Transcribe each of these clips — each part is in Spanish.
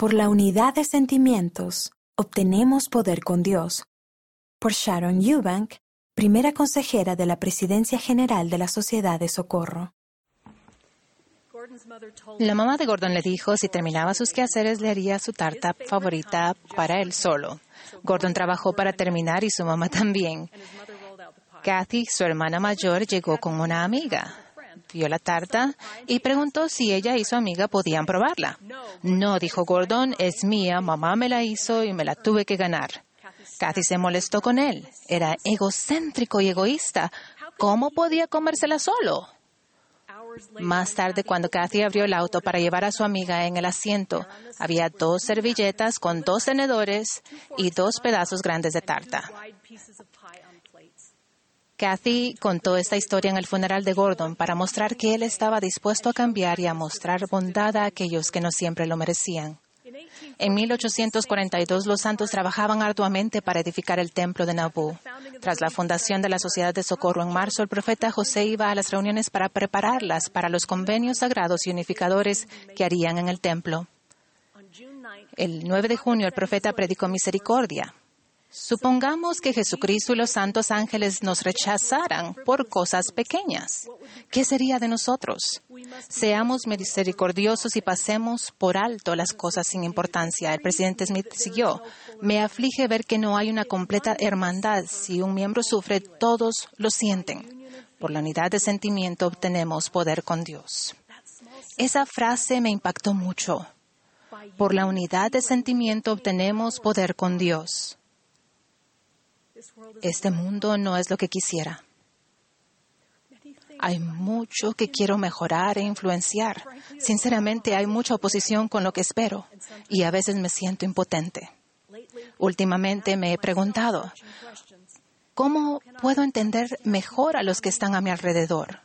Por la unidad de sentimientos, obtenemos poder con Dios. Por Sharon Eubank, primera consejera de la Presidencia General de la Sociedad de Socorro. La mamá de Gordon le dijo si terminaba sus quehaceres le haría su tarta favorita para él solo. Gordon trabajó para terminar y su mamá también. Kathy, su hermana mayor, llegó con una amiga vio la tarta y preguntó si ella y su amiga podían probarla. No, dijo Gordon, es mía, mamá me la hizo y me la tuve que ganar. Kathy se molestó con él. Era egocéntrico y egoísta. ¿Cómo podía comérsela solo? Más tarde, cuando Kathy abrió el auto para llevar a su amiga en el asiento, había dos servilletas con dos tenedores y dos pedazos grandes de tarta. Kathy contó esta historia en el funeral de Gordon para mostrar que él estaba dispuesto a cambiar y a mostrar bondad a aquellos que no siempre lo merecían. En 1842 los santos trabajaban arduamente para edificar el templo de Nauvoo. Tras la fundación de la Sociedad de Socorro en marzo, el profeta José iba a las reuniones para prepararlas para los convenios sagrados y unificadores que harían en el templo. El 9 de junio el profeta predicó misericordia. Supongamos que Jesucristo y los santos ángeles nos rechazaran por cosas pequeñas. ¿Qué sería de nosotros? Seamos misericordiosos y pasemos por alto las cosas sin importancia. El presidente Smith siguió. Me aflige ver que no hay una completa hermandad. Si un miembro sufre, todos lo sienten. Por la unidad de sentimiento obtenemos poder con Dios. Esa frase me impactó mucho. Por la unidad de sentimiento obtenemos poder con Dios. Este mundo no es lo que quisiera. Hay mucho que quiero mejorar e influenciar. Sinceramente, hay mucha oposición con lo que espero y a veces me siento impotente. Últimamente me he preguntado, ¿cómo puedo entender mejor a los que están a mi alrededor?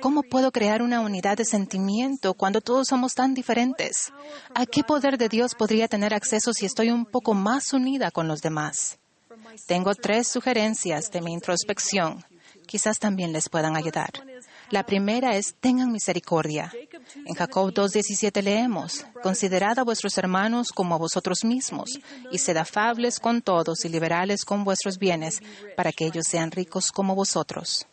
¿Cómo puedo crear una unidad de sentimiento cuando todos somos tan diferentes? ¿A qué poder de Dios podría tener acceso si estoy un poco más unida con los demás? Tengo tres sugerencias de mi introspección. Quizás también les puedan ayudar. La primera es, tengan misericordia. En Jacob 2.17 leemos, considerad a vuestros hermanos como a vosotros mismos, y sed afables con todos y liberales con vuestros bienes, para que ellos sean ricos como vosotros.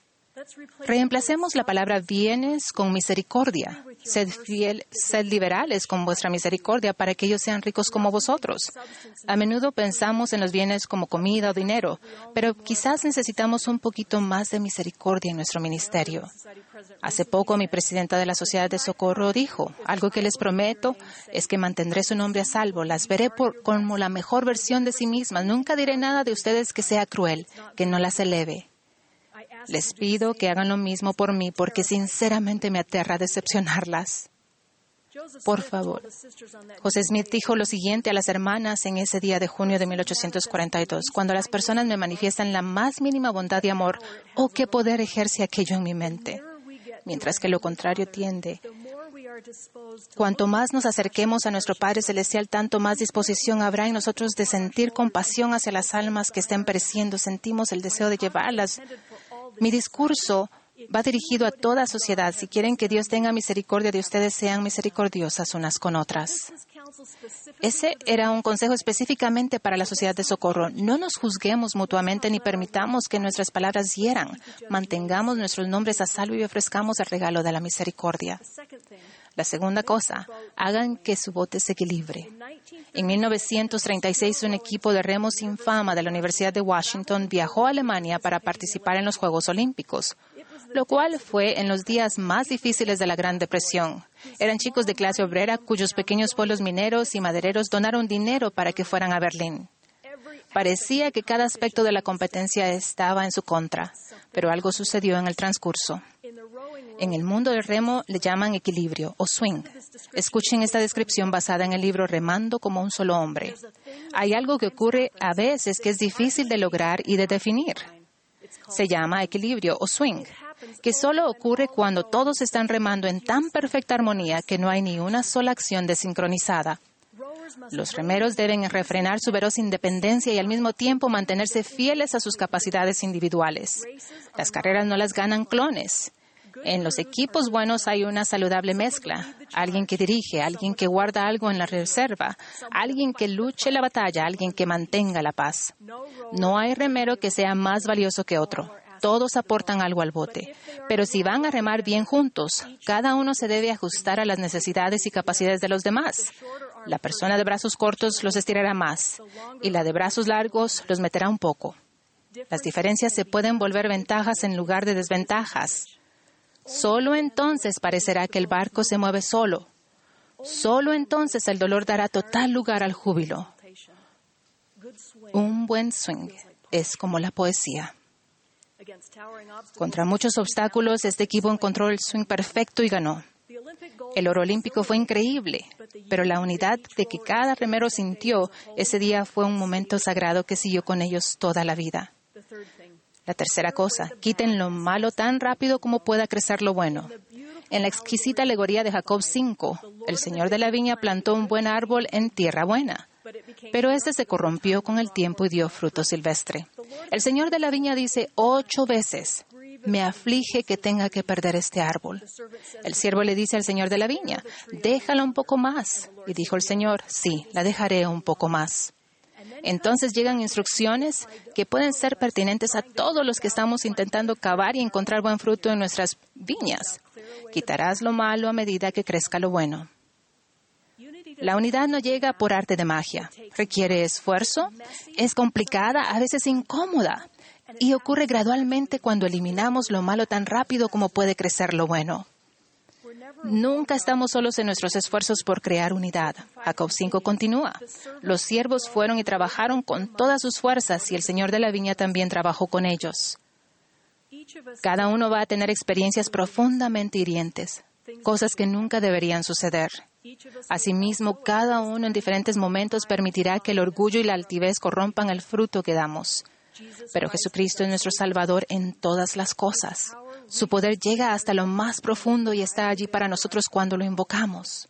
Reemplacemos la palabra bienes con misericordia. Sed fiel, sed liberales con vuestra misericordia para que ellos sean ricos como vosotros. A menudo pensamos en los bienes como comida o dinero, pero quizás necesitamos un poquito más de misericordia en nuestro ministerio. Hace poco mi presidenta de la Sociedad de Socorro dijo, algo que les prometo es que mantendré su nombre a salvo, las veré como la mejor versión de sí mismas, nunca diré nada de ustedes que sea cruel, que no las eleve. Les pido que hagan lo mismo por mí porque sinceramente me aterra decepcionarlas. Por favor. José Smith dijo lo siguiente a las hermanas en ese día de junio de 1842. Cuando las personas me manifiestan la más mínima bondad y amor, oh, qué poder ejerce aquello en mi mente. Mientras que lo contrario tiende. Cuanto más nos acerquemos a nuestro Padre Celestial, tanto más disposición habrá en nosotros de sentir compasión hacia las almas que estén pereciendo. Sentimos el deseo de llevarlas mi discurso va dirigido a toda sociedad. Si quieren que Dios tenga misericordia de ustedes, sean misericordiosas unas con otras. Ese era un consejo específicamente para la sociedad de socorro. No nos juzguemos mutuamente ni permitamos que nuestras palabras hieran. Mantengamos nuestros nombres a salvo y ofrezcamos el regalo de la misericordia. La segunda cosa, hagan que su bote se equilibre. En 1936, un equipo de remos sin fama de la Universidad de Washington viajó a Alemania para participar en los Juegos Olímpicos, lo cual fue en los días más difíciles de la Gran Depresión. Eran chicos de clase obrera cuyos pequeños pueblos mineros y madereros donaron dinero para que fueran a Berlín. Parecía que cada aspecto de la competencia estaba en su contra, pero algo sucedió en el transcurso. En el mundo del remo le llaman equilibrio o swing. Escuchen esta descripción basada en el libro Remando como un solo hombre. Hay algo que ocurre a veces que es difícil de lograr y de definir. Se llama equilibrio o swing, que solo ocurre cuando todos están remando en tan perfecta armonía que no hay ni una sola acción desincronizada. Los remeros deben refrenar su veroz independencia y al mismo tiempo mantenerse fieles a sus capacidades individuales. Las carreras no las ganan clones. En los equipos buenos hay una saludable mezcla. Alguien que dirige, alguien que guarda algo en la reserva, alguien que luche la batalla, alguien que mantenga la paz. No hay remero que sea más valioso que otro. Todos aportan algo al bote. Pero si van a remar bien juntos, cada uno se debe ajustar a las necesidades y capacidades de los demás. La persona de brazos cortos los estirará más y la de brazos largos los meterá un poco. Las diferencias se pueden volver ventajas en lugar de desventajas. Solo entonces parecerá que el barco se mueve solo. Solo entonces el dolor dará total lugar al júbilo. Un buen swing es como la poesía. Contra muchos obstáculos, este equipo encontró el swing perfecto y ganó. El oro olímpico fue increíble, pero la unidad de que cada remero sintió ese día fue un momento sagrado que siguió con ellos toda la vida. La tercera cosa, quiten lo malo tan rápido como pueda crecer lo bueno. En la exquisita alegoría de Jacob 5, el Señor de la viña plantó un buen árbol en tierra buena, pero este se corrompió con el tiempo y dio fruto silvestre. El Señor de la viña dice ocho veces, me aflige que tenga que perder este árbol. El siervo le dice al Señor de la viña, déjala un poco más. Y dijo el Señor, sí, la dejaré un poco más. Entonces llegan instrucciones que pueden ser pertinentes a todos los que estamos intentando cavar y encontrar buen fruto en nuestras viñas. Quitarás lo malo a medida que crezca lo bueno. La unidad no llega por arte de magia. Requiere esfuerzo, es complicada, a veces incómoda, y ocurre gradualmente cuando eliminamos lo malo tan rápido como puede crecer lo bueno. Nunca estamos solos en nuestros esfuerzos por crear unidad. Jacob 5 continúa. Los siervos fueron y trabajaron con todas sus fuerzas y el Señor de la viña también trabajó con ellos. Cada uno va a tener experiencias profundamente hirientes, cosas que nunca deberían suceder. Asimismo, cada uno en diferentes momentos permitirá que el orgullo y la altivez corrompan el fruto que damos. Pero Jesucristo es nuestro Salvador en todas las cosas. Su poder llega hasta lo más profundo y está allí para nosotros cuando lo invocamos.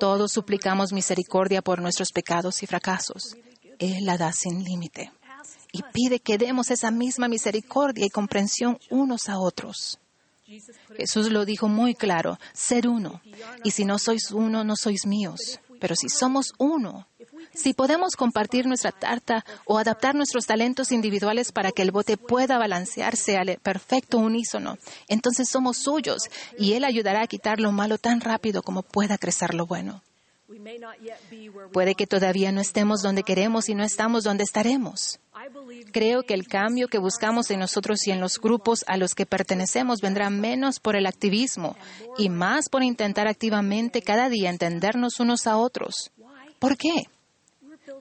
Todos suplicamos misericordia por nuestros pecados y fracasos. Él la da sin límite y pide que demos esa misma misericordia y comprensión unos a otros. Jesús lo dijo muy claro, ser uno. Y si no sois uno, no sois míos. Pero si somos uno, si podemos compartir nuestra tarta o adaptar nuestros talentos individuales para que el bote pueda balancearse al perfecto unísono, entonces somos suyos y Él ayudará a quitar lo malo tan rápido como pueda crecer lo bueno. Puede que todavía no estemos donde queremos y no estamos donde estaremos. Creo que el cambio que buscamos en nosotros y en los grupos a los que pertenecemos vendrá menos por el activismo y más por intentar activamente cada día entendernos unos a otros. ¿Por qué?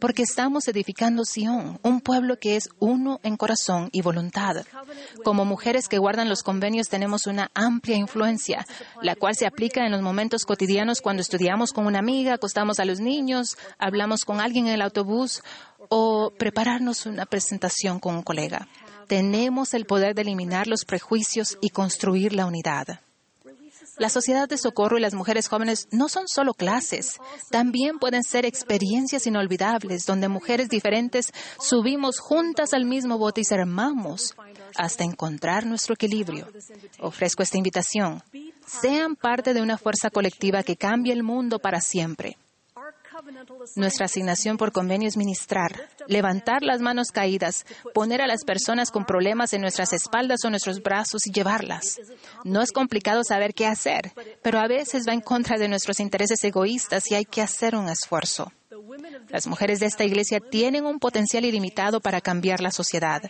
Porque estamos edificando Sion, un pueblo que es uno en corazón y voluntad. Como mujeres que guardan los convenios tenemos una amplia influencia, la cual se aplica en los momentos cotidianos cuando estudiamos con una amiga, acostamos a los niños, hablamos con alguien en el autobús o prepararnos una presentación con un colega. Tenemos el poder de eliminar los prejuicios y construir la unidad. La sociedad de socorro y las mujeres jóvenes no son solo clases, también pueden ser experiencias inolvidables donde mujeres diferentes subimos juntas al mismo bote y sermamos hasta encontrar nuestro equilibrio. Ofrezco esta invitación. Sean parte de una fuerza colectiva que cambie el mundo para siempre. Nuestra asignación por convenio es ministrar, levantar las manos caídas, poner a las personas con problemas en nuestras espaldas o nuestros brazos y llevarlas. No es complicado saber qué hacer, pero a veces va en contra de nuestros intereses egoístas y hay que hacer un esfuerzo. Las mujeres de esta iglesia tienen un potencial ilimitado para cambiar la sociedad.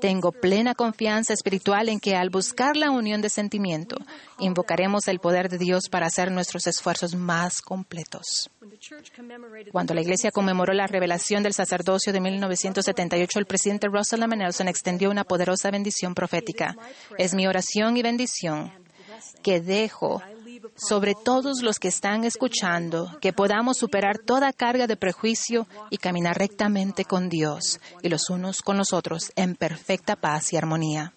Tengo plena confianza espiritual en que al buscar la unión de sentimiento, invocaremos el poder de Dios para hacer nuestros esfuerzos más completos. Cuando la iglesia conmemoró la revelación del sacerdocio de 1978, el presidente Russell M. Nelson extendió una poderosa bendición profética. Es mi oración y bendición que dejo sobre todos los que están escuchando, que podamos superar toda carga de prejuicio y caminar rectamente con Dios y los unos con los otros en perfecta paz y armonía.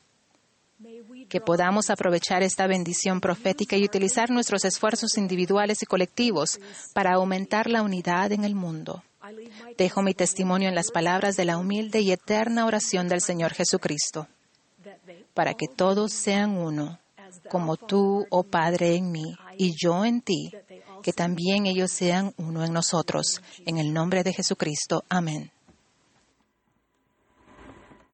Que podamos aprovechar esta bendición profética y utilizar nuestros esfuerzos individuales y colectivos para aumentar la unidad en el mundo. Dejo mi testimonio en las palabras de la humilde y eterna oración del Señor Jesucristo, para que todos sean uno como tú, oh Padre, en mí y yo en ti, que también ellos sean uno en nosotros. En el nombre de Jesucristo. Amén.